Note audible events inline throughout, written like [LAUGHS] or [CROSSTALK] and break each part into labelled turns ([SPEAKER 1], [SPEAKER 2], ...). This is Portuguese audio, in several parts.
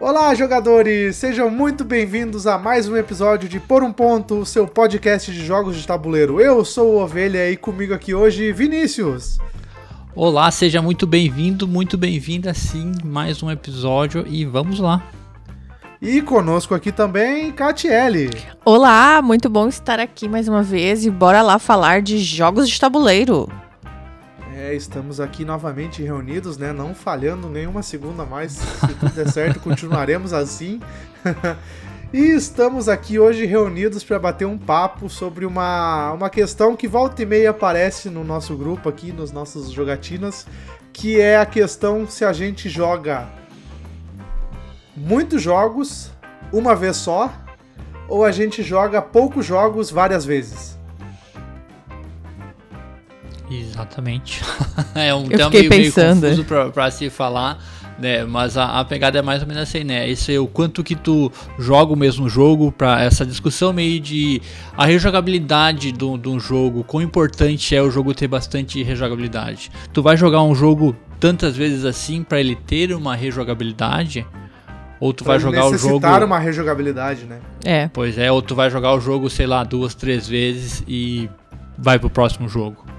[SPEAKER 1] Olá, jogadores! Sejam muito bem-vindos a mais um episódio de Por um Ponto, o seu podcast de jogos de tabuleiro. Eu sou o Ovelha e comigo aqui hoje, Vinícius.
[SPEAKER 2] Olá, seja muito bem-vindo, muito bem-vinda sim, mais um episódio e vamos lá.
[SPEAKER 1] E conosco aqui também, Catiele.
[SPEAKER 3] Olá, muito bom estar aqui mais uma vez e bora lá falar de jogos de tabuleiro.
[SPEAKER 1] Estamos aqui novamente reunidos, né? Não falhando nenhuma segunda mais. Se tudo der certo, [LAUGHS] continuaremos assim. [LAUGHS] e estamos aqui hoje reunidos para bater um papo sobre uma, uma questão que volta e meia aparece no nosso grupo aqui, nos nossos jogatinas, que é a questão se a gente joga muitos jogos uma vez só ou a gente joga poucos jogos várias vezes.
[SPEAKER 2] Exatamente. [LAUGHS] é um
[SPEAKER 3] Eu tema meio, pensando.
[SPEAKER 2] meio confuso pra, pra se falar, né? Mas a, a, pegada é mais ou menos assim, né? Isso é o quanto que tu joga o mesmo jogo para essa discussão meio de a rejogabilidade de um jogo, quão importante é o jogo ter bastante rejogabilidade. Tu vai jogar um jogo tantas vezes assim para ele ter uma rejogabilidade? Ou tu pra vai jogar o jogo.
[SPEAKER 1] uma rejogabilidade, né?
[SPEAKER 2] É. Pois é, ou tu vai jogar o jogo, sei lá, duas, três vezes e vai pro próximo jogo.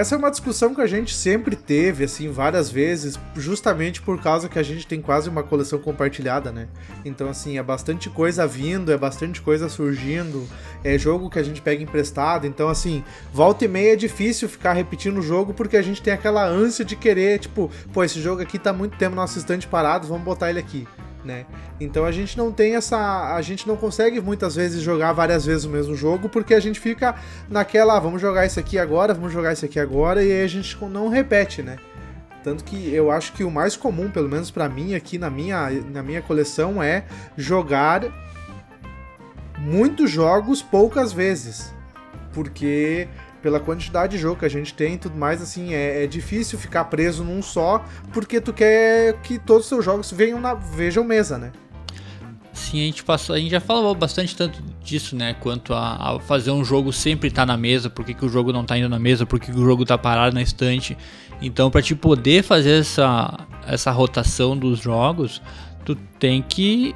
[SPEAKER 1] Essa é uma discussão que a gente sempre teve, assim, várias vezes, justamente por causa que a gente tem quase uma coleção compartilhada, né? Então, assim, é bastante coisa vindo, é bastante coisa surgindo, é jogo que a gente pega emprestado. Então, assim, volta e meia é difícil ficar repetindo o jogo porque a gente tem aquela ânsia de querer, tipo, pô, esse jogo aqui tá muito tempo no nosso estante parado, vamos botar ele aqui né? Então a gente não tem essa, a gente não consegue muitas vezes jogar várias vezes o mesmo jogo porque a gente fica naquela, ah, vamos jogar isso aqui agora, vamos jogar isso aqui agora e aí a gente não repete, né? Tanto que eu acho que o mais comum, pelo menos para mim aqui na minha, na minha coleção é jogar muitos jogos poucas vezes. Porque pela quantidade de jogo que a gente tem e tudo mais, assim, é, é, difícil ficar preso num só, porque tu quer que todos os seus jogos venham na, vejam mesa, né?
[SPEAKER 2] Sim, a gente passou, a gente já falou bastante tanto disso, né? Quanto a, a fazer um jogo sempre estar tá na mesa, por que, que o jogo não está indo na mesa, por que, que o jogo está parado na estante. Então, para te poder fazer essa, essa rotação dos jogos, tu tem que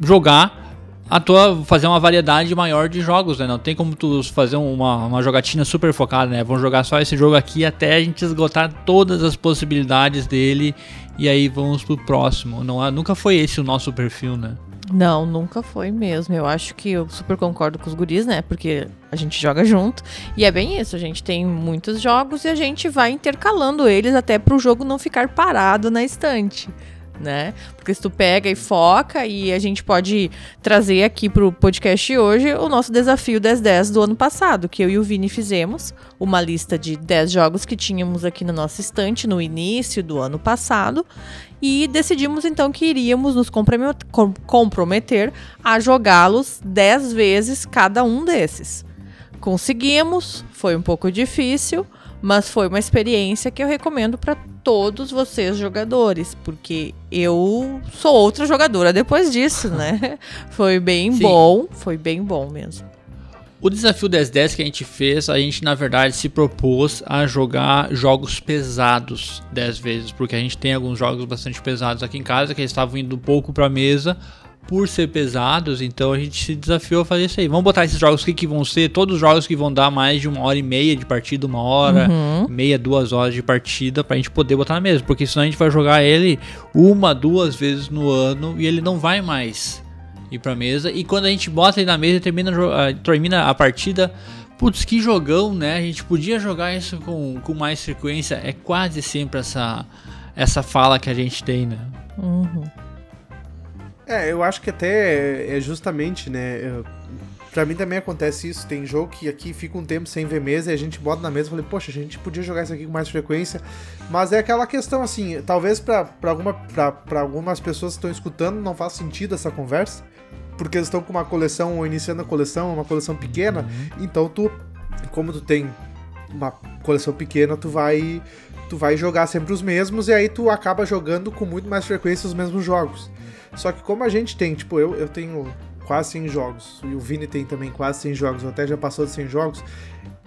[SPEAKER 2] jogar a tua fazer uma variedade maior de jogos, né? Não tem como tu fazer uma, uma jogatina super focada, né? Vamos jogar só esse jogo aqui até a gente esgotar todas as possibilidades dele e aí vamos pro próximo. Não, nunca foi esse o nosso perfil, né?
[SPEAKER 3] Não, nunca foi mesmo. Eu acho que eu super concordo com os guris, né? Porque a gente joga junto. E é bem isso, a gente tem muitos jogos e a gente vai intercalando eles até pro jogo não ficar parado na estante né? Porque se tu pega e foca, e a gente pode trazer aqui pro podcast hoje o nosso desafio 1010 do ano passado, que eu e o Vini fizemos, uma lista de 10 jogos que tínhamos aqui na nossa estante no início do ano passado, e decidimos então que iríamos nos comprometer a jogá-los 10 vezes cada um desses. Conseguimos, foi um pouco difícil, mas foi uma experiência que eu recomendo para todos vocês jogadores, porque eu sou outra jogadora depois disso, né? [LAUGHS] foi bem Sim. bom, foi bem bom mesmo.
[SPEAKER 2] O desafio 1010 que a gente fez, a gente na verdade se propôs a jogar jogos pesados 10 vezes, porque a gente tem alguns jogos bastante pesados aqui em casa que estavam indo um pouco para mesa por ser pesados, então a gente se desafiou a fazer isso aí. Vamos botar esses jogos que, que vão ser, todos os jogos que vão dar mais de uma hora e meia de partida, uma hora, uhum. meia, duas horas de partida, pra gente poder botar na mesa. Porque senão a gente vai jogar ele uma, duas vezes no ano e ele não vai mais ir pra mesa. E quando a gente bota ele na mesa e termina, uh, termina a partida, putz, que jogão, né? A gente podia jogar isso com, com mais frequência. É quase sempre essa, essa fala que a gente tem, né?
[SPEAKER 3] Uhum.
[SPEAKER 1] É, eu acho que até é justamente, né? Eu, pra mim também acontece isso. Tem jogo que aqui fica um tempo sem ver mesa e a gente bota na mesa e falei, poxa, a gente podia jogar isso aqui com mais frequência. Mas é aquela questão assim, talvez pra, pra, alguma, pra, pra algumas pessoas que estão escutando não faz sentido essa conversa. Porque eles estão com uma coleção ou iniciando a coleção, uma coleção pequena. Uhum. Então tu, como tu tem uma coleção pequena, tu vai tu vai jogar sempre os mesmos e aí tu acaba jogando com muito mais frequência os mesmos jogos. Só que como a gente tem, tipo, eu, eu tenho quase 100 jogos, e o Vini tem também quase 100 jogos, ou até já passou de 100 jogos,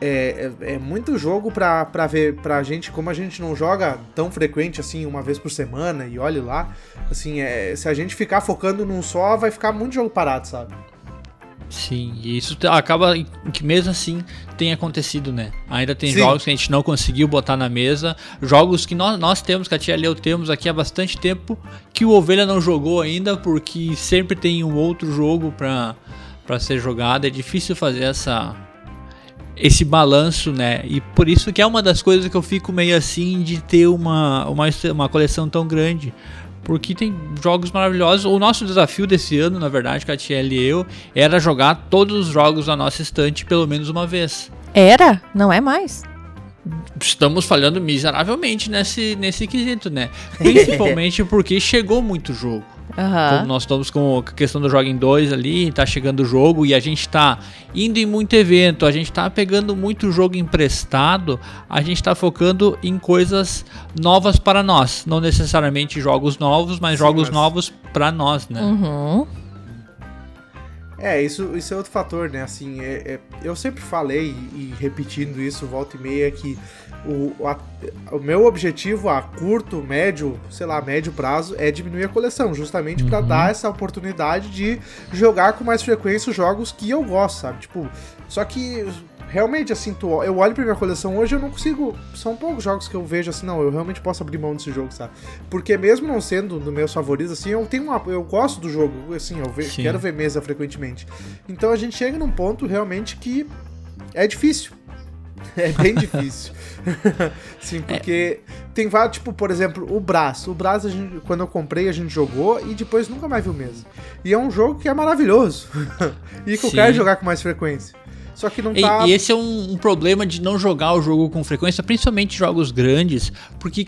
[SPEAKER 1] é, é, é, muito jogo pra, pra ver pra gente, como a gente não joga tão frequente assim, uma vez por semana, e olhe lá, assim, é, se a gente ficar focando num só, vai ficar muito jogo parado, sabe?
[SPEAKER 2] Sim, e isso acaba que mesmo assim tem acontecido, né? Ainda tem Sim. jogos que a gente não conseguiu botar na mesa, jogos que nós, nós temos, que a tia Leo temos aqui há bastante tempo, que o Ovelha não jogou ainda, porque sempre tem um outro jogo pra, pra ser jogado. É difícil fazer essa esse balanço, né? E por isso que é uma das coisas que eu fico meio assim de ter uma, uma, uma coleção tão grande porque tem jogos maravilhosos. O nosso desafio desse ano, na verdade, Catiel e eu, era jogar todos os jogos da nossa estante pelo menos uma vez.
[SPEAKER 3] Era? Não é mais?
[SPEAKER 2] Estamos falhando miseravelmente nesse, nesse quesito, né? Principalmente [LAUGHS] porque chegou muito jogo. Uhum. nós estamos com a questão do Joga em 2 ali, tá chegando o jogo e a gente tá indo em muito evento, a gente tá pegando muito jogo emprestado, a gente tá focando em coisas novas para nós. Não necessariamente jogos novos, mas Sim, jogos mas... novos para nós, né?
[SPEAKER 3] Uhum.
[SPEAKER 1] É, isso, isso é outro fator, né? Assim, é, é, eu sempre falei, e repetindo isso volta e meia, que o, a, o meu objetivo a curto, médio, sei lá, médio prazo é diminuir a coleção, justamente uhum. para dar essa oportunidade de jogar com mais frequência os jogos que eu gosto, sabe? Tipo, só que realmente, assim, tu, eu olho pra minha coleção hoje eu não consigo. São poucos jogos que eu vejo assim, não, eu realmente posso abrir mão desse jogo, sabe? Porque mesmo não sendo dos meus favoritos, assim, eu tenho uma. Eu gosto do jogo, assim, eu ve, quero ver mesa frequentemente. Então a gente chega num ponto realmente que é difícil. É bem difícil. [LAUGHS] Sim, porque é. tem vários, tipo, por exemplo, o Braço. O Braço, a gente, quando eu comprei, a gente jogou e depois nunca mais viu mesmo. E é um jogo que é maravilhoso. [LAUGHS] e que Sim. eu quero jogar com mais frequência. Só que não tá.
[SPEAKER 2] E, esse é um, um, problema de não jogar o jogo com frequência, principalmente jogos grandes, porque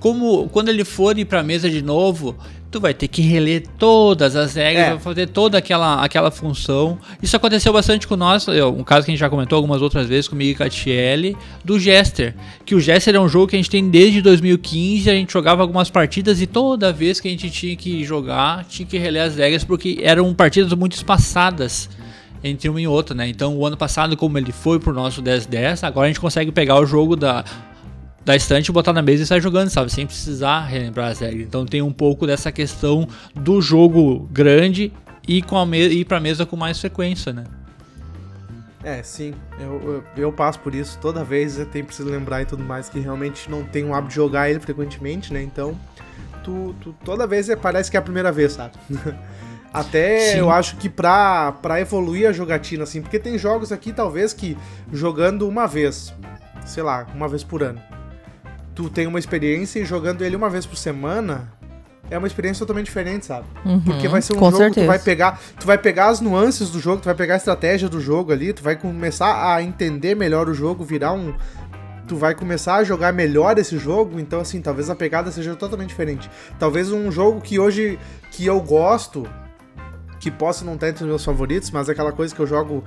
[SPEAKER 2] como quando ele for ir pra mesa de novo, tu vai ter que reler todas as regras, é. vai fazer toda aquela, aquela função. Isso aconteceu bastante com nós, um caso que a gente já comentou algumas outras vezes comigo e Catiele, do Jester. Que o Jester é um jogo que a gente tem desde 2015, a gente jogava algumas partidas e toda vez que a gente tinha que jogar, tinha que reler as regras, porque eram partidas muito espaçadas entre um e outro, né? Então, o ano passado, como ele foi pro nosso 10-10, agora a gente consegue pegar o jogo da, da estante, botar na mesa e sair jogando, sabe? Sem precisar relembrar as regras. Então, tem um pouco dessa questão do jogo grande e com a me ir pra mesa com mais frequência, né?
[SPEAKER 1] É, sim, eu, eu, eu, passo por isso toda vez, eu tenho preciso lembrar e tudo mais, que realmente não tenho o hábito de jogar ele frequentemente, né? Então, tu, tu toda vez é, parece que é a primeira vez, sabe? [LAUGHS] Até Sim. eu acho que pra, pra evoluir a jogatina, assim, porque tem jogos aqui, talvez, que jogando uma vez, sei lá, uma vez por ano, tu tem uma experiência e jogando ele uma vez por semana, é uma experiência totalmente diferente, sabe?
[SPEAKER 3] Uhum,
[SPEAKER 1] Porque vai ser um jogo certeza. tu vai pegar, tu vai pegar as nuances do jogo, tu vai pegar a estratégia do jogo ali, tu vai começar a entender melhor o jogo, virar um tu vai começar a jogar melhor esse jogo, então assim, talvez a pegada seja totalmente diferente. Talvez um jogo que hoje que eu gosto, que possa não estar entre os meus favoritos, mas é aquela coisa que eu jogo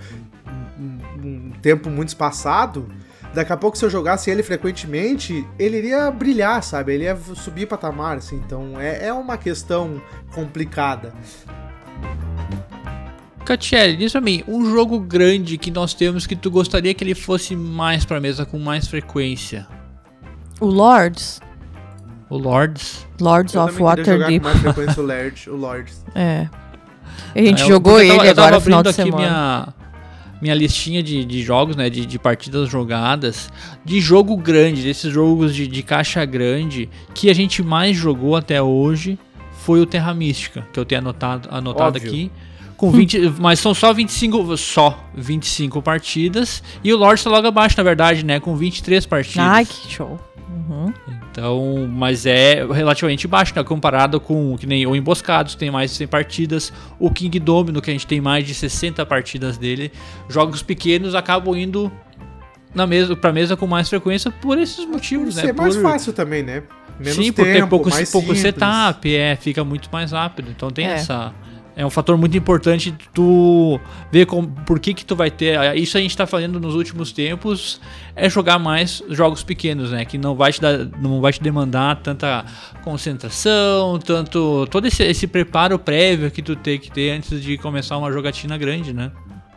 [SPEAKER 1] um, um tempo muito espaçado, daqui a pouco se eu jogasse ele frequentemente, ele iria brilhar, sabe? Ele ia subir patamar, assim. Então é, é uma questão complicada.
[SPEAKER 2] Catiele, diz pra mim, um jogo grande que nós temos que tu gostaria que ele fosse mais pra mesa, com mais frequência?
[SPEAKER 3] O Lords.
[SPEAKER 2] O Lords?
[SPEAKER 3] Lords
[SPEAKER 1] eu
[SPEAKER 3] of Waterdeep.
[SPEAKER 1] Com mais frequência o Lords. O Lords. [LAUGHS]
[SPEAKER 3] É. A gente é, jogou ele tava, agora no final de semana.
[SPEAKER 2] Minha, minha listinha de, de jogos, né? De, de partidas jogadas. De jogo grande, desses jogos de, de caixa grande, que a gente mais jogou até hoje foi o Terra Mística, que eu tenho anotado, anotado aqui. Com 20, mas são só 25, só 25 partidas. E o Lorde está logo abaixo, na verdade, né? Com 23 partidas.
[SPEAKER 3] Ai, que show. Uhum.
[SPEAKER 2] Então, mas é relativamente baixo, né? Comparado com que nem o Emboscados, tem mais de 100 partidas. O King Domino, que a gente tem mais de 60 partidas dele. Jogos pequenos acabam indo na mesa, pra mesa com mais frequência por esses motivos,
[SPEAKER 1] por
[SPEAKER 2] né?
[SPEAKER 1] Ser mais fácil também, né?
[SPEAKER 2] Menos Sim, tempo, porque pouco, pouco setup, é, fica muito mais rápido. Então tem é. essa É um fator muito importante tu ver com, por que que tu vai ter. Isso a gente tá falando nos últimos tempos, é jogar mais jogos pequenos, né? Que não vai te, dar, não vai te demandar tanta concentração, tanto. todo esse, esse preparo prévio que tu tem que ter antes de começar uma jogatina grande, né?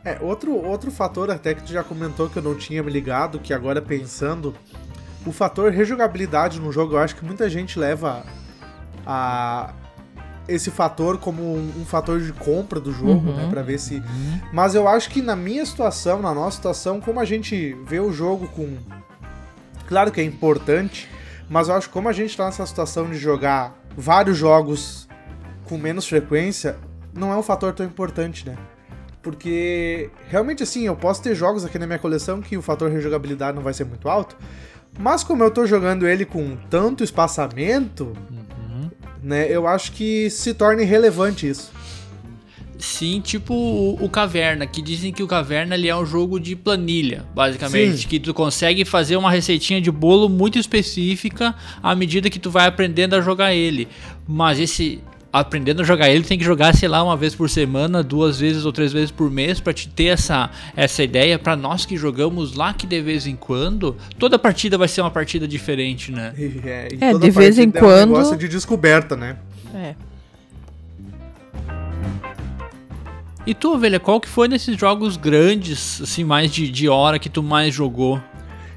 [SPEAKER 1] É, outro, outro fator até que tu já comentou que eu não tinha me ligado, que agora pensando, o fator rejogabilidade no jogo, eu acho que muita gente leva a esse fator como um, um fator de compra do jogo, né,
[SPEAKER 3] Uhum.
[SPEAKER 1] né, para ver se. Mas eu acho que na minha situação, na nossa situação, como a gente vê o jogo com, claro que é importante, mas eu acho que como a gente tá nessa situação de jogar vários jogos com menos frequência, não é um fator tão importante, né? Porque realmente assim, eu posso ter jogos aqui na minha coleção que o fator rejogabilidade não vai ser muito alto, mas como eu tô jogando ele com tanto espaçamento, né, eu acho que se torna irrelevante isso.
[SPEAKER 2] Sim, tipo o, o Caverna, que dizem que o Caverna ele é um jogo de planilha, basicamente.
[SPEAKER 1] Sim.
[SPEAKER 2] Que tu consegue fazer uma receitinha de bolo muito específica à medida que tu vai aprendendo a jogar ele. Mas esse aprendendo a jogar ele tem que jogar, sei lá, uma vez por semana, duas vezes ou três vezes por mês pra te ter essa, essa ideia. Pra nós que jogamos lá que de vez em quando, toda partida vai ser uma partida diferente, né? [LAUGHS]
[SPEAKER 1] É,
[SPEAKER 3] É, de vez em
[SPEAKER 1] partida é um
[SPEAKER 3] quando-
[SPEAKER 1] negócio de descoberta, né?
[SPEAKER 3] É.
[SPEAKER 2] E tu, ovelha, qual que foi nesses jogos grandes, assim, mais de, de hora que tu mais jogou?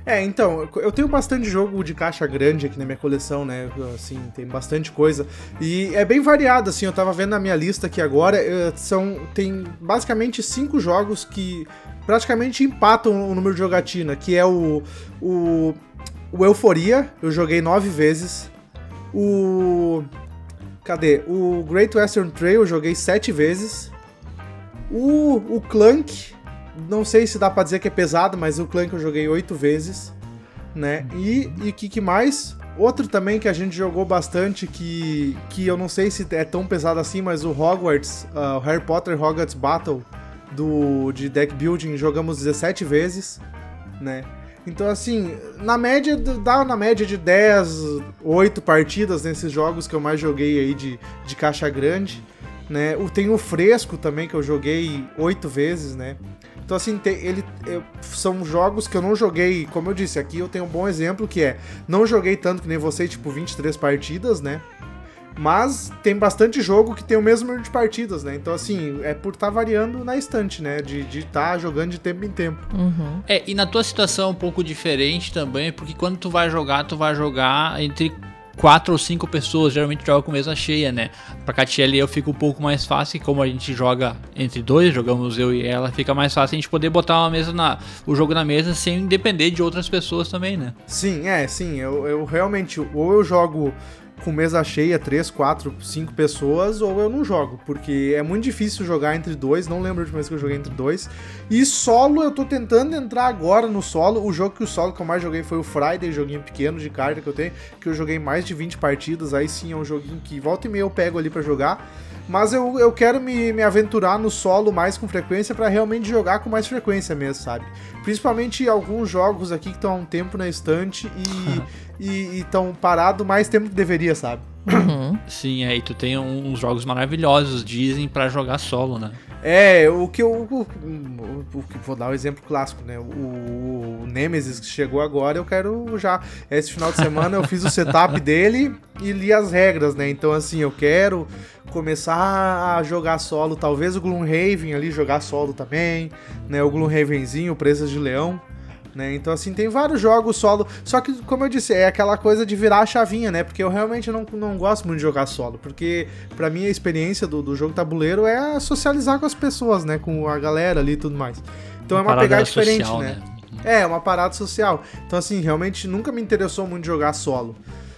[SPEAKER 1] É, então, eu tenho bastante jogo de caixa grande aqui na minha coleção, né? Assim, tem bastante coisa. E é bem variado, assim, eu tava vendo na minha lista aqui agora, eh, são tem basicamente cinco jogos que praticamente empatam o número de jogatina, que é o, o, o Euforia, eu joguei nove vezes. O... Cadê? O Great Western Trail eu joguei sete vezes. O, o Clank, não sei se dá pra dizer que é pesado, mas o Clank eu joguei oito vezes, né? E o que, que mais? Outro também que a gente jogou bastante, que, que eu não sei se é tão pesado assim, mas o Hogwarts, ah, o Harry Potter Hogwarts Battle do, de deck building, jogamos 17 vezes, né? Então, assim, na média, dá na média de 10, 8 partidas nesses jogos que eu mais joguei aí de, de caixa grande, né? O- Tem o Fresco também, que eu joguei 8 vezes, né? Então, assim, tem- ele, eu- são jogos que eu não joguei, como eu disse, aqui eu tenho um bom exemplo que é, não joguei tanto que nem você, tipo, 23 partidas, né? Mas tem bastante jogo que tem o mesmo número de partidas, né? Então, assim, é por estar variando na estante, né? De estar jogando de tempo em tempo.
[SPEAKER 3] Uhum.
[SPEAKER 2] É, e na tua situação é um pouco diferente também, porque quando tu vai jogar, tu vai jogar entre quatro ou cinco pessoas, geralmente joga com mesa cheia, né? Pra Catiele eu fico um pouco mais fácil, como a gente joga entre dois, jogamos eu e ela, fica mais fácil a gente poder botar uma mesa na, o jogo na mesa sem depender de outras pessoas também, né?
[SPEAKER 1] Sim, é, sim. Eu, eu realmente, ou eu jogo com mesa cheia, 3, 4, 5 pessoas, ou eu não jogo, porque é muito difícil jogar entre dois, não lembro de última vez que eu joguei entre dois. E solo, eu tô tentando entrar agora no solo. O jogo que o solo que eu mais joguei foi o Friday, joguinho pequeno de carta que eu tenho, que eu joguei mais de 20 partidas, aí sim é um joguinho que volta e meia eu pego ali pra jogar. Mas eu, eu quero me, me aventurar no solo mais com frequência pra realmente jogar com mais frequência mesmo, sabe? Principalmente alguns jogos aqui que estão há um tempo na estante e [LAUGHS] estão parados mais tempo que deveria, sabe?
[SPEAKER 3] Uhum.
[SPEAKER 2] Sim, aí tu tem uns jogos maravilhosos, dizem, pra jogar solo, né?
[SPEAKER 1] É, o que eu. O, o- vou dar um exemplo clássico, né? O, o Nemesis que chegou agora, eu quero já. Esse final de semana eu fiz o setup [LAUGHS] dele e li as regras, né? Então, assim, eu quero começar a jogar solo. Talvez o Gloomhaven ali jogar solo também, né? O Gloomhavenzinho, Presas de Leão. Né? Então, assim, tem vários jogos solo. Só que, como eu disse, é aquela coisa de virar a chavinha, né? Porque eu realmente não, não gosto muito de jogar solo. Porque, pra mim, a experiência do, do jogo tabuleiro é socializar com as pessoas, né? Com a galera ali e tudo mais. Então é uma pegada diferente,
[SPEAKER 2] social,
[SPEAKER 1] né? É, uma parada social. Então, assim, realmente nunca me interessou muito jogar solo.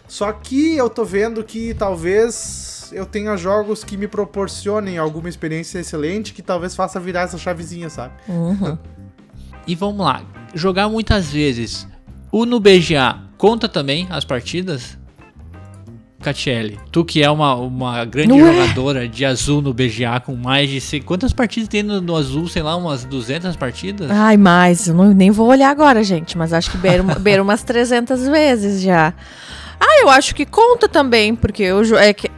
[SPEAKER 1] Só que eu tô vendo que talvez eu tenha jogos que me proporcionem alguma experiência excelente que talvez faça virar essa chavezinha, sabe?
[SPEAKER 3] Uhum.
[SPEAKER 2] E vamos lá, jogar muitas vezes. O no BGA conta também as partidas? Catiele, tu que é uma, uma grande
[SPEAKER 3] Não é?
[SPEAKER 2] jogadora de azul no BGA com mais de. sei- Quantas partidas tem no, no azul? Sei lá, umas 200 partidas?
[SPEAKER 3] Ai, mais. Eu não, nem vou olhar agora, gente. Mas acho que beira, uma- [LAUGHS] beira umas 300 vezes já. Ah, eu acho que conta também, porque eu é que-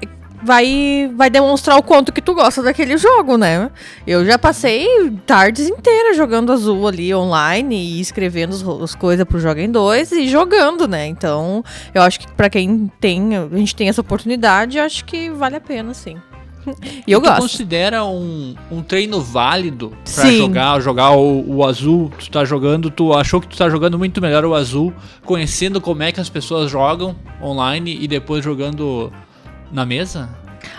[SPEAKER 3] vai, vai demonstrar o quanto que tu gosta daquele jogo, né? Eu já passei tardes inteiras jogando azul ali online e escrevendo as, as coisas pro Joga em 2 e jogando, né? Então, eu acho que para quem tem, a gente tem essa oportunidade, acho que vale a pena, sim. E eu
[SPEAKER 2] tu
[SPEAKER 3] gosto.
[SPEAKER 2] considera um, um treino válido pra
[SPEAKER 3] Sim.
[SPEAKER 2] jogar, jogar o, o azul? Tu tá jogando, tu achou que tu tá jogando muito melhor o azul, conhecendo como é que as pessoas jogam online e depois jogando na mesa?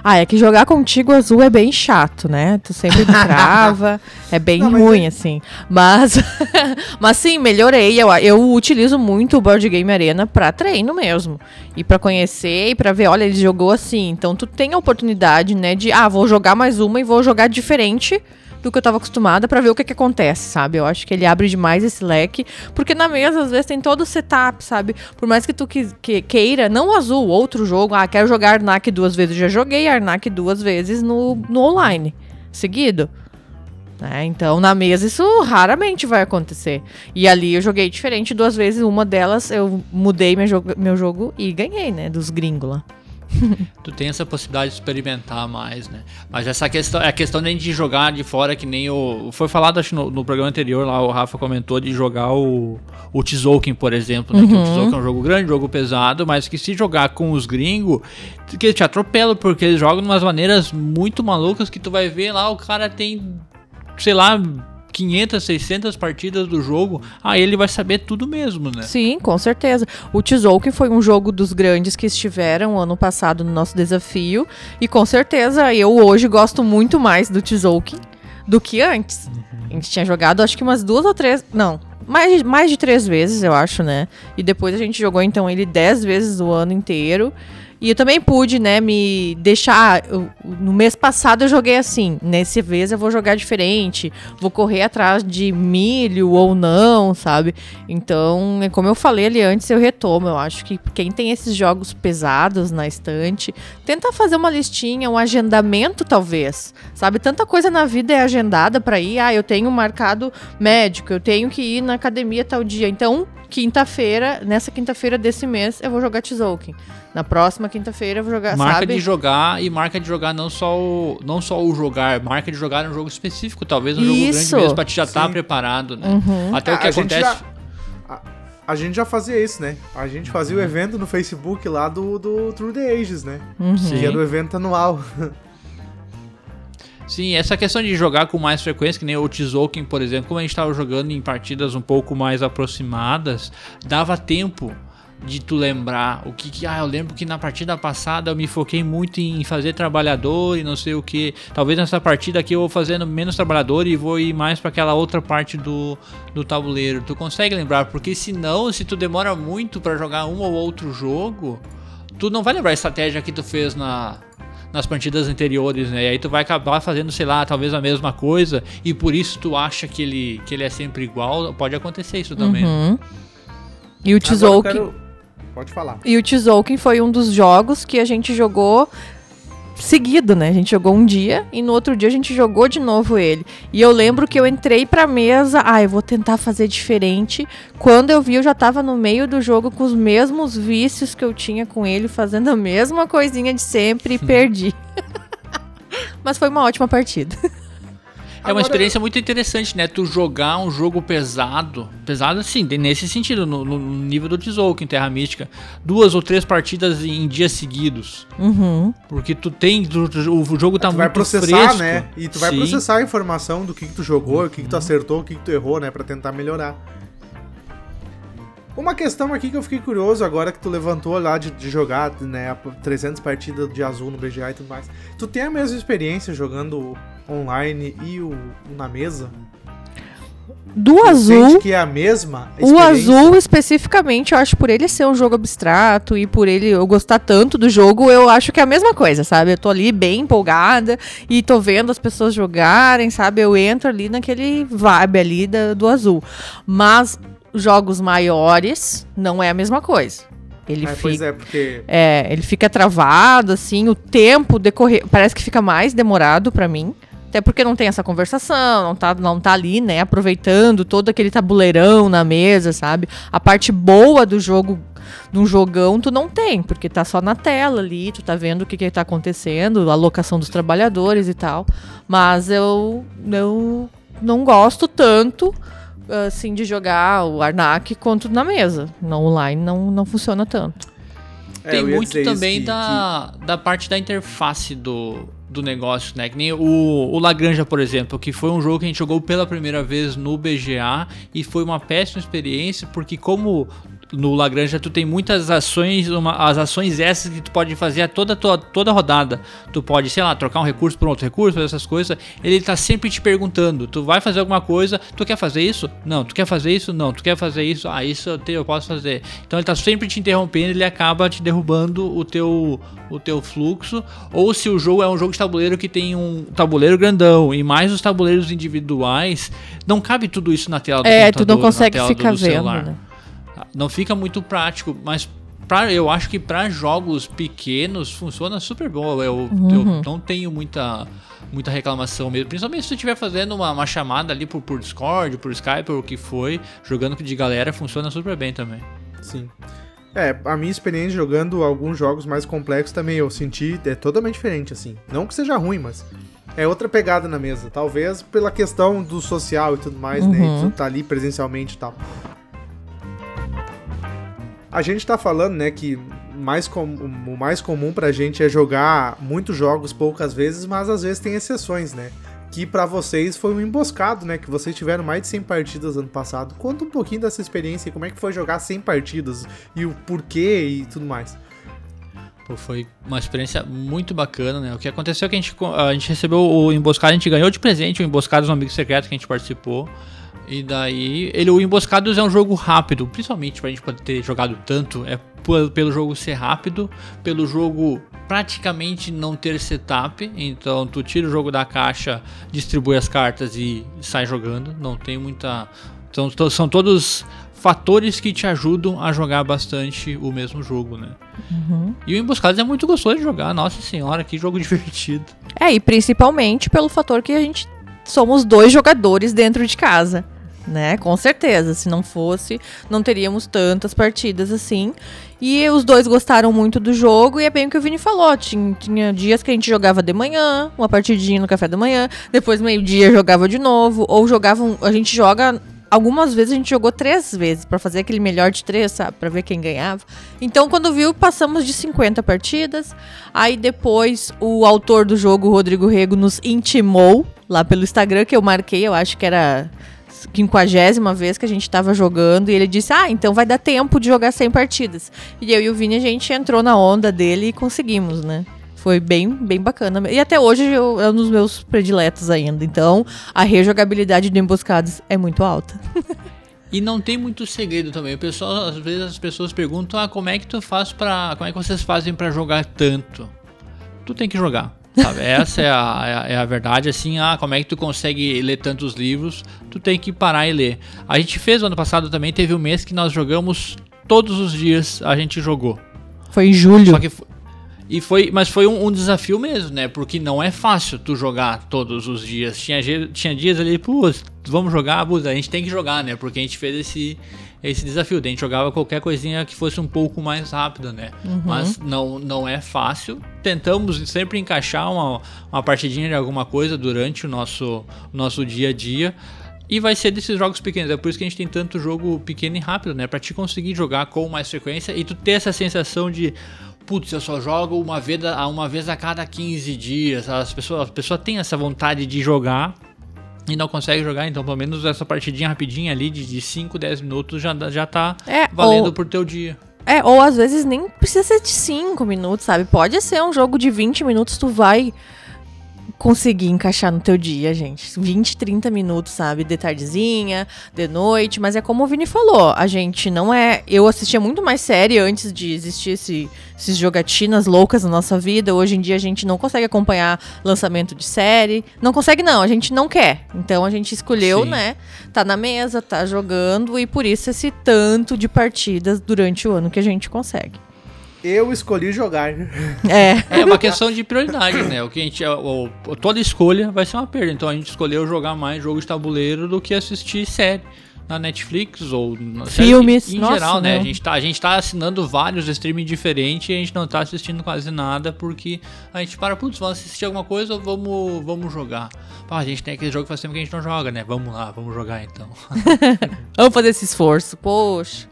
[SPEAKER 3] Ah, é que jogar contigo azul é bem chato, né? Tu sempre me [LAUGHS] trava, é bem
[SPEAKER 1] Não,
[SPEAKER 3] ruim,
[SPEAKER 1] é-
[SPEAKER 3] assim. Mas, [LAUGHS] mas sim, melhorei. Eu, eu utilizo muito o Board Game Arena pra treino mesmo. E pra conhecer e pra ver, olha, ele jogou assim. Então tu tem a oportunidade, né, de, ah, vou jogar mais uma e vou jogar diferente do que eu tava acostumada pra ver o que que acontece, sabe? Eu acho que ele abre demais esse leque, porque na mesa às vezes tem todo o setup, sabe? Por mais que tu que, que- queira, não o azul, outro jogo, ah, quero jogar Arnak duas vezes, já joguei Arnak duas vezes no, no online, seguido. né? Então, na mesa isso raramente vai acontecer. E ali eu joguei diferente duas vezes, uma delas eu mudei meu jogo, meu jogo e ganhei, né, dos gringos lá. [LAUGHS]
[SPEAKER 2] Tu tem essa possibilidade de experimentar mais, né? Mas essa questão, é a questão de jogar de fora, que nem o. Foi falado, acho, no, no programa anterior lá, o Rafa comentou de jogar o, o Tzolk'in, por exemplo, né? Que o Tzolk'in é um jogo grande, jogo pesado, mas que se jogar com os gringos, que eles te atropelam, porque eles jogam de umas maneiras muito malucas que tu vai ver lá, o cara tem, sei lá. 500, 600 partidas do jogo, aí ele vai saber tudo mesmo, né?
[SPEAKER 3] Sim, com certeza. O Tzolk'in foi um jogo dos grandes que estiveram ano passado no nosso desafio. E com certeza eu hoje gosto muito mais do Tzolk'in do que antes. A gente tinha jogado acho que umas duas ou três. Não. Mais, mais de três vezes, eu acho, né? E depois a gente jogou, então, ele dez vezes o ano inteiro. E eu também pude, né, me deixar. eu- no mês passado eu joguei assim. Nesse vez eu vou jogar diferente. Vou correr atrás de milho ou não, sabe? Então, é como eu falei ali antes, eu retomo. Eu acho que quem tem esses jogos pesados na estante, tenta fazer uma listinha, um agendamento, talvez. Sabe? Tanta coisa na vida é agendada pra ir. Ah, eu tenho marcado médico, eu tenho que ir na academia tal dia. Então, quinta-feira, nessa quinta-feira desse mês, eu vou jogar Tzolk'in. Na próxima quinta-feira eu vou jogar,
[SPEAKER 2] marca
[SPEAKER 3] sabe?
[SPEAKER 2] de jogar e marca de jogar não só o, não só o jogar, marca de jogar um jogo específico, talvez um jogo
[SPEAKER 3] Isso.
[SPEAKER 2] grande mesmo pra te já estar
[SPEAKER 1] Sim.
[SPEAKER 2] preparado, né?
[SPEAKER 3] Uhum.
[SPEAKER 2] Até o que
[SPEAKER 1] a gente
[SPEAKER 2] acontece.
[SPEAKER 1] já- a, a gente já fazia isso, né? A gente fazia o evento no Facebook lá do, do True the Ages, né?
[SPEAKER 3] Uhum.
[SPEAKER 1] Que era o evento anual. [LAUGHS]
[SPEAKER 2] Sim, essa questão de jogar com mais frequência, que nem o Tzolk'in, por exemplo, como a gente estava jogando em partidas um pouco mais aproximadas, dava tempo de tu lembrar o que, que ah, eu lembro que na partida passada eu me foquei muito em fazer trabalhador e não sei o que. Talvez nessa partida aqui eu vou fazendo menos trabalhador e vou ir mais para aquela outra parte do, do tabuleiro. Tu consegue lembrar? Porque senão, se tu demora muito para jogar um ou outro jogo, tu não vai lembrar a estratégia que tu fez na, nas partidas anteriores, né? E aí tu vai acabar fazendo, sei lá, talvez a mesma coisa e por isso tu acha que ele, que ele é sempre igual. Pode acontecer isso também. né?
[SPEAKER 3] Uhum. E o Tzolk'in.
[SPEAKER 1] quero- Pode falar.
[SPEAKER 3] E o Tzolk'in foi um dos jogos que a gente jogou seguido, né? A gente jogou um dia e no outro dia a gente jogou de novo ele. E eu lembro que eu entrei pra mesa, ah, eu vou tentar fazer diferente. Quando eu vi, eu já tava no meio do jogo com os mesmos vícios que eu tinha com ele, fazendo a mesma coisinha de sempre e perdi. [LAUGHS] Mas foi uma ótima partida.
[SPEAKER 2] É uma
[SPEAKER 1] Agora-
[SPEAKER 2] experiência muito interessante, né? Tu jogar um jogo pesado, pesado assim, nesse sentido, no, no nível do Tzolk'in, Terra Mística, duas ou três partidas em dias seguidos.
[SPEAKER 3] Uhum.
[SPEAKER 2] Porque tu tem, tu- o jogo tá
[SPEAKER 1] tu
[SPEAKER 2] muito
[SPEAKER 1] vai processar,
[SPEAKER 2] fresco.
[SPEAKER 1] né? E tu vai
[SPEAKER 2] Sim.
[SPEAKER 1] processar a informação do que, que tu jogou, o que, que tu acertou, o que, que tu errou, né? Pra tentar melhorar. Uma questão aqui que eu fiquei curioso agora que tu levantou lá de, de jogar, né? 300 partidas de azul no BGA e tudo mais. Tu tem a mesma experiência jogando online e o, o na mesa?
[SPEAKER 3] Do
[SPEAKER 1] Tu
[SPEAKER 3] azul.
[SPEAKER 1] Que é a mesma
[SPEAKER 3] O azul, especificamente, eu acho por ele ser um jogo abstrato e por ele eu gostar tanto do jogo, eu acho que é a mesma coisa, sabe? Eu tô ali bem empolgada e tô vendo as pessoas jogarem, sabe? Eu entro ali naquele vibe ali da- do azul. Mas jogos maiores não é a mesma coisa. Ele
[SPEAKER 1] É,
[SPEAKER 3] fica.
[SPEAKER 1] é, porque
[SPEAKER 3] É, ele fica travado, assim, o tempo decorrer. Parece que fica mais demorado pra mim. Até porque não tem essa conversação, não tá, não tá ali, né, aproveitando todo aquele tabuleirão na mesa, sabe? A parte boa do jogo de um jogão, tu não tem, porque tá só na tela ali, tu tá vendo o que que tá acontecendo, a alocação dos trabalhadores e tal. Mas eu, eu não gosto tanto assim de jogar o Arnak quanto na mesa. No online não, não funciona tanto.
[SPEAKER 2] É, Tem muito também que, da, que... da parte da interface do, do negócio, né? Que nem o, o Lagranja, por exemplo, que foi um jogo que a gente jogou pela primeira vez no BGA e foi uma péssima experiência, porque como no Lagrange tu tem muitas ações, uma, as ações essas que tu pode fazer a toda, toda, toda rodada. Tu pode, sei lá, trocar um recurso por outro recurso, fazer essas coisas. Ele tá sempre te perguntando: tu vai fazer alguma coisa, tu quer fazer isso? Não, tu quer fazer isso? Não, tu quer fazer isso? Ah, isso eu, te, eu posso fazer. Então ele tá sempre te interrompendo, ele acaba te derrubando o teu, o teu fluxo. Ou se o jogo é um jogo de tabuleiro que tem um tabuleiro grandão e mais os tabuleiros individuais, não cabe tudo isso na tela do
[SPEAKER 3] é, computador. É, tu não consegue ficar do, do vendo, né?
[SPEAKER 2] Não fica muito prático, mas pra, eu acho que para jogos pequenos funciona super bom. Eu, uhum. eu, não tenho muita, muita reclamação mesmo. Principalmente se você estiver fazendo uma, uma, chamada ali por, por Discord, por Skype, ou o que foi, jogando de galera, funciona super bem também.
[SPEAKER 1] Sim. É, a minha experiência jogando alguns jogos mais complexos também eu senti é totalmente diferente, assim. Não que seja ruim, mas é outra pegada na mesa. Talvez pela questão do social e tudo mais, né? uhum. né? Tu tá ali presencialmente e tal. A gente tá falando, né, que mais com, o mais comum pra gente é jogar muitos jogos poucas vezes, mas às vezes tem exceções, né? Que para vocês foi um emboscado, né? Que vocês tiveram mais de 100 partidas ano passado. Conta um pouquinho dessa experiência, como é que foi jogar 100 partidas e o porquê e tudo mais.
[SPEAKER 2] Pô, foi uma experiência muito bacana, né? O que aconteceu é que a gente, a gente recebeu o emboscado, a gente ganhou de presente o emboscado do amigo secreto que a gente participou. E daí, ele, o Emboscados é um jogo rápido, principalmente pra gente poder ter jogado tanto, é pelo jogo ser rápido, pelo jogo praticamente não ter setup, então tu tira o jogo da caixa, distribui as cartas e sai jogando, não tem muita... Então, são todos fatores que te ajudam a jogar bastante o mesmo jogo, né? Uhum. E o Emboscados é muito gostoso de jogar, nossa senhora, que jogo [LAUGHS] divertido.
[SPEAKER 3] É, e principalmente pelo fator que a gente somos dois jogadores dentro de casa né? Com certeza. Se não fosse, não teríamos tantas partidas assim. E os dois gostaram muito do jogo, e é bem o que o Vini falou. Tinha, tinha dias que a gente jogava de manhã, uma partidinha no café da manhã, depois meio-dia jogava de novo, ou jogavam. A gente joga. Algumas vezes a gente jogou três vezes para fazer aquele melhor de três, sabe? Pra ver quem ganhava. Então, quando viu, passamos de 50 partidas. Aí depois o autor do jogo, Rodrigo Rego, nos intimou lá pelo Instagram, que eu marquei, eu acho que era quinquagésima vez que a gente tava jogando e ele disse: Ah, então vai dar tempo de jogar 100 partidas. E eu e o Vini a gente entrou na onda dele e conseguimos, né? Foi bem, bem bacana. E até hoje eu, é um dos meus prediletos ainda. Então a rejogabilidade do Emboscados é muito alta. [LAUGHS]
[SPEAKER 2] E não tem muito segredo também. O pessoal, às vezes as pessoas perguntam: "Ah, como é que tu faz para, como é que vocês fazem para jogar tanto?" Tu tem que jogar. Sabe? Essa é a, é a, é a, verdade, assim, ah, como é que tu consegue ler tantos livros? Tu tem que parar e ler. A gente fez ano passado também, teve um mês que nós jogamos todos os dias, a gente jogou.
[SPEAKER 3] Foi em julho. Só que
[SPEAKER 2] e foi, mas foi um, um, desafio mesmo, né? Porque não é fácil tu jogar todos os dias. Tinha, tinha dias ali, pô, vamos jogar, a gente tem que jogar, né? Porque a gente fez esse, esse desafio. A gente jogava qualquer coisinha que fosse um pouco mais rápida, né? Uhum. Mas não, não é fácil. Tentamos sempre encaixar uma, uma partidinha de alguma coisa durante o nosso, nosso dia a dia. E vai ser desses jogos pequenos. É por isso que a gente tem tanto jogo pequeno e rápido, né? Pra te conseguir jogar com mais frequência e tu ter essa sensação de. Putz, eu só jogo uma vez, a, uma vez a cada 15 dias. As pessoas, a pessoa tem essa vontade de jogar e não consegue jogar, então pelo menos essa partidinha rapidinha ali de, de 5, 10 minutos já, já tá é, valendo ou, por teu dia.
[SPEAKER 3] É, ou às vezes nem precisa ser de 5 minutos, sabe? Pode ser um jogo de 20 minutos, tu vai conseguir encaixar no teu dia, gente. 20, 30 minutos, sabe? De tardezinha, de noite. Mas é como o Vini falou, a gente não é. Eu assistia muito mais série antes de existir esse, esses jogatinas loucas na nossa vida. Hoje em dia a gente não consegue acompanhar lançamento de série. Não consegue, não, a gente não quer. Então a gente escolheu, Sim. né? Tá na mesa, tá jogando, e por isso esse tanto de partidas durante o ano que a gente consegue
[SPEAKER 1] eu escolhi jogar.
[SPEAKER 2] É. É uma questão de prioridade, né? O que a gente, o, o, toda escolha vai ser uma perda. Então a gente escolheu jogar mais jogo de tabuleiro do que assistir série. na Netflix ou na
[SPEAKER 3] Filmes,
[SPEAKER 2] em
[SPEAKER 3] nossa,
[SPEAKER 2] geral, né?
[SPEAKER 3] não.
[SPEAKER 2] A gente, tá, a gente tá assinando vários streaming diferentes e a gente não tá assistindo quase nada porque a gente para, putz, vamos assistir alguma coisa ou vamos, vamos jogar? Pá, a gente tem aquele jogo que faz tempo que a gente não joga, né? Vamos lá, vamos jogar então. [LAUGHS]
[SPEAKER 3] Vamos fazer esse esforço, poxa.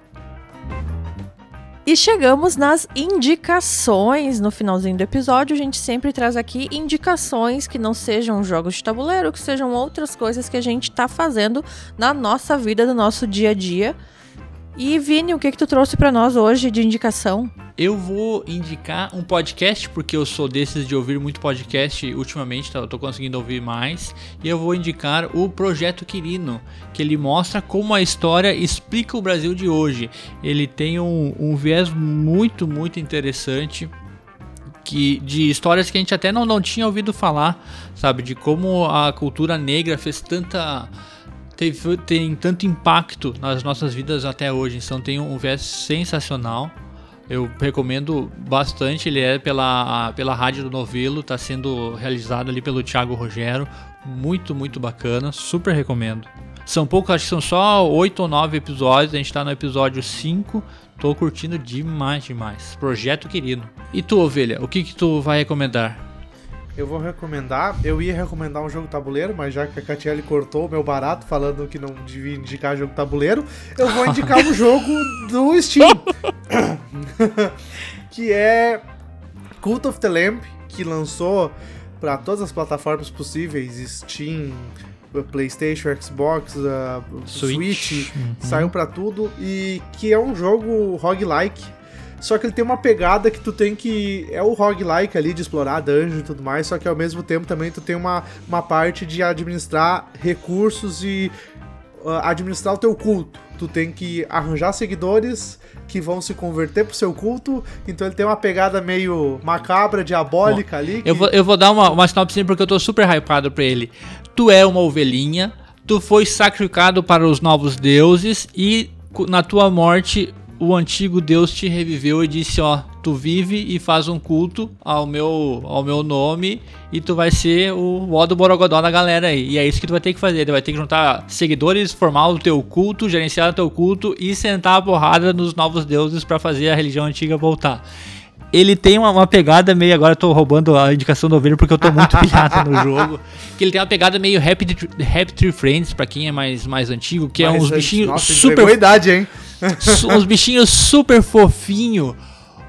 [SPEAKER 3] E chegamos nas indicações. No finalzinho do episódio, a gente sempre traz aqui indicações que não sejam jogos de tabuleiro, que sejam outras coisas que a gente tá fazendo na nossa vida, no nosso dia a dia. E Vini, o que que tu trouxe pra nós hoje de indicação?
[SPEAKER 2] Eu vou indicar um podcast, porque eu sou desses de ouvir muito podcast ultimamente, tá? eu tô conseguindo ouvir mais. E eu vou indicar o Projeto Quirino, que ele mostra como a história explica o Brasil de hoje. Ele tem um, um viés muito, muito interessante. Que, de histórias que a gente até não, não tinha ouvido falar, sabe? De como a cultura negra fez tanta. Teve, tem tanto impacto nas nossas vidas até hoje. Então tem um viés sensacional. Eu recomendo bastante, ele é pela, pela Rádio do Novelo, está sendo realizado ali pelo Thiago Rogero. Muito, muito bacana, super recomendo. São poucos, acho que são só 8 ou 9 episódios, a gente está no episódio 5. Tô curtindo demais, demais. Projeto querido. E tu, ovelha, o que que tu vai recomendar?
[SPEAKER 1] Eu vou recomendar, eu ia recomendar um jogo tabuleiro, mas já que a Catiele cortou o meu barato falando que não devia indicar jogo tabuleiro, eu vou indicar um jogo do Steam. [LAUGHS] que é Cult of the Lamp, que lançou para todas as plataformas possíveis, Steam, PlayStation, Xbox, uh, Switch,
[SPEAKER 2] Switch. Uhum.
[SPEAKER 1] saiu para tudo e que é um jogo roguelike. Só que ele tem uma pegada que tu tem que. É o roguelike ali de explorar dungeon e tudo mais, só que ao mesmo tempo também tu tem uma, uma parte de administrar recursos e uh, administrar o teu culto. Tu tem que arranjar seguidores que vão se converter pro seu culto, então ele tem uma pegada meio macabra, diabólica ali. que-
[SPEAKER 2] Eu vou, eu vou dar uma, uma sinopse porque eu tô super hypado pra ele. Tu é uma ovelhinha, tu foi sacrificado para os novos deuses e na tua morte o antigo deus te reviveu e disse, ó, tu vive e faz um culto ao meu, ao meu nome e tu vai ser o ó do Borogodó da galera aí. E é isso que tu vai ter que fazer, tu vai ter que juntar seguidores, formar o teu culto, gerenciar o teu culto e sentar a porrada nos novos deuses pra fazer a religião antiga voltar ele tem uma, uma pegada meio. Agora eu tô roubando a indicação do ovelho porque eu tô muito pilhado no jogo. Que ele tem uma pegada meio Happy, Happy Tree Friends, pra quem é mais, mais antigo, que é
[SPEAKER 1] Mas,
[SPEAKER 2] uns bichinhos
[SPEAKER 1] Nossa,
[SPEAKER 2] super.
[SPEAKER 1] idade, hein?
[SPEAKER 2] Uns bichinhos super fofinho.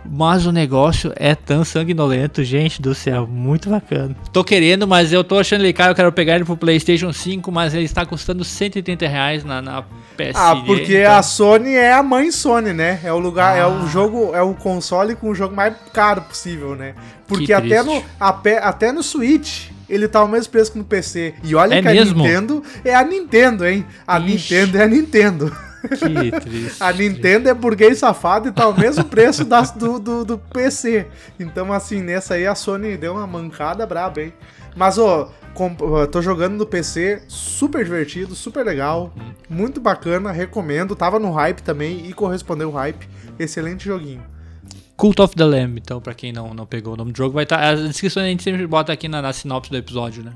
[SPEAKER 2] Mas o negócio é tão sanguinolento, gente do céu, muito bacana. Tô querendo, mas eu tô achando ele caro, eu quero pegar ele pro PlayStation 5, mas ele está custando 130 reais na, na PS.
[SPEAKER 1] Ah, porque
[SPEAKER 2] então-
[SPEAKER 1] a Sony é a mãe Sony, né? É o lugar, é
[SPEAKER 2] Ah.
[SPEAKER 1] o jogo, é o console com o jogo mais caro possível, né? Porque
[SPEAKER 2] Que
[SPEAKER 1] até no, até, até no Switch ele tá ao mesmo preço que no PC. E olha
[SPEAKER 2] É
[SPEAKER 1] que
[SPEAKER 2] mesmo?
[SPEAKER 1] a Nintendo é a Nintendo, hein? A
[SPEAKER 2] Ixi.
[SPEAKER 1] Nintendo é a Nintendo.
[SPEAKER 2] Que triste.
[SPEAKER 1] A Nintendo é burguês safado e tá ao mesmo preço das, do, do, do PC. Então, assim, nessa aí a Sony deu uma mancada braba, hein? Mas, ó, tô jogando no PC, super divertido, super legal, muito bacana, recomendo. Tava no hype também e correspondeu o hype. Excelente joguinho.
[SPEAKER 2] Cult of the Lamb, então, pra quem não, não pegou o nome do jogo, vai estar. as descrições a gente sempre bota aqui na, na sinopse do episódio, né?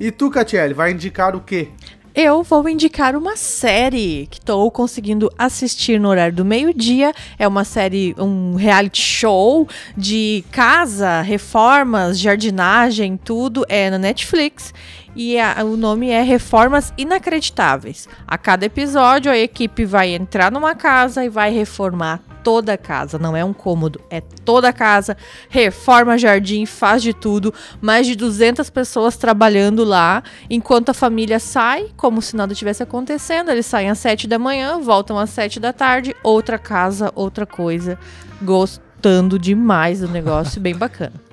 [SPEAKER 1] E tu, Catiele, vai indicar o quê?
[SPEAKER 3] Eu vou indicar uma série que estou conseguindo assistir no horário do meio-dia. É uma série, um reality show de casa, reformas, jardinagem, tudo. É na Netflix. E a- o nome é Reformas Inacreditáveis. A cada episódio, a equipe vai entrar numa casa e vai reformar toda a casa. Não é um cômodo, é toda a casa. Reforma jardim, faz de tudo. Mais de 200 pessoas trabalhando lá. Enquanto a família sai, como se nada tivesse acontecendo. Eles saem às 7 da manhã, voltam às 7 da tarde. Outra casa, outra coisa. Gostando demais do negócio, bem bacana. [LAUGHS]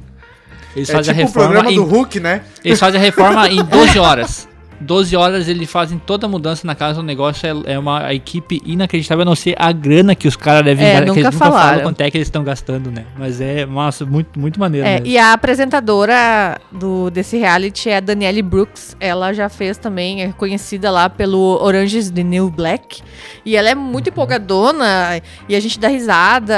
[SPEAKER 2] Eles
[SPEAKER 1] É
[SPEAKER 2] fazem
[SPEAKER 1] tipo
[SPEAKER 2] a
[SPEAKER 1] o
[SPEAKER 2] reforma.
[SPEAKER 1] programa
[SPEAKER 2] Em,
[SPEAKER 1] do Hulk, né?
[SPEAKER 2] Eles fazem a reforma em 12 horas. [LAUGHS] 12 horas eles fazem toda a mudança na casa. O negócio é, é uma equipe inacreditável, a não ser a grana que os caras devem
[SPEAKER 3] É,
[SPEAKER 2] dar, que
[SPEAKER 3] nunca
[SPEAKER 2] eles nunca falam quanto é que eles estão gastando, né? Mas é, massa, muito, muito maneiro.
[SPEAKER 3] É, e a apresentadora do, desse reality é a Danielle Brooks. Ela já fez também, é conhecida lá pelo Orange is the New Black. E ela é muito empolgadona e a gente dá risada.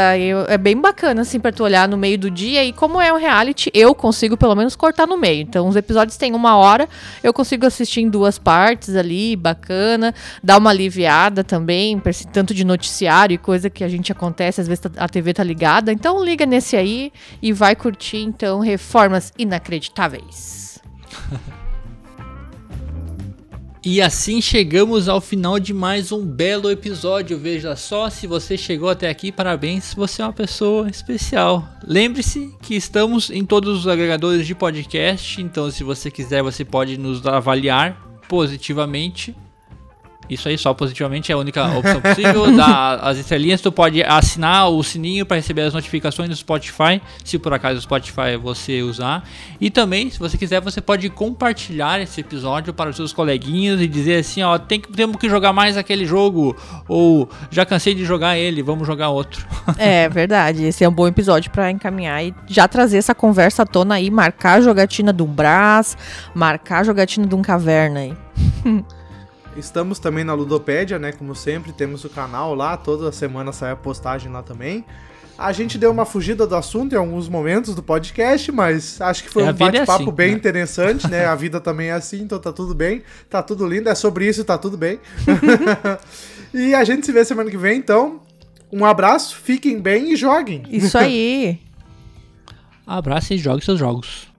[SPEAKER 3] É bem bacana, assim, pra tu olhar no meio do dia. E como é um reality, eu consigo pelo menos cortar no meio. Então, os episódios têm uma hora, eu consigo assistir em duas partes ali, bacana. Dá uma aliviada também, tanto de noticiário e coisa que a gente acontece, às vezes a TV tá ligada. Então liga nesse aí e vai curtir, então, Reformas Inacreditáveis. [LAUGHS]
[SPEAKER 2] E assim chegamos ao final de mais um belo episódio. Veja só, se você chegou até aqui, parabéns, você é uma pessoa especial. Lembre-se que estamos em todos os agregadores de podcast, então se você quiser, você pode nos avaliar positivamente. Isso aí, só positivamente é a única opção possível. Dá [LAUGHS] as estrelinhas, tu pode assinar o sininho para receber as notificações do Spotify, se por acaso o Spotify você usar. E também, se você quiser, você pode compartilhar esse episódio para os seus coleguinhas e dizer assim, ó, tem que, temos que jogar mais aquele jogo, ou já cansei de jogar ele, vamos jogar outro.
[SPEAKER 3] É verdade, esse é um bom episódio pra encaminhar e já trazer essa conversa à tona aí, marcar a jogatina um Brás, marcar a jogatina de um Caverna aí. [LAUGHS]
[SPEAKER 1] Estamos também na Ludopédia, né? Como sempre, temos o canal lá, toda semana sai a postagem lá também. A gente deu uma fugida do assunto em alguns momentos do podcast, mas acho que foi
[SPEAKER 2] É,
[SPEAKER 1] um
[SPEAKER 2] é
[SPEAKER 1] bate-papo
[SPEAKER 2] assim,
[SPEAKER 1] bem
[SPEAKER 2] né?
[SPEAKER 1] interessante, né? A vida também é assim, então tá tudo bem, tá tudo lindo, é sobre isso, tá tudo bem. [LAUGHS] e a gente se vê semana que vem, então. Um abraço, fiquem bem e joguem.
[SPEAKER 3] Isso aí.
[SPEAKER 2] Abraço e jogue seus jogos.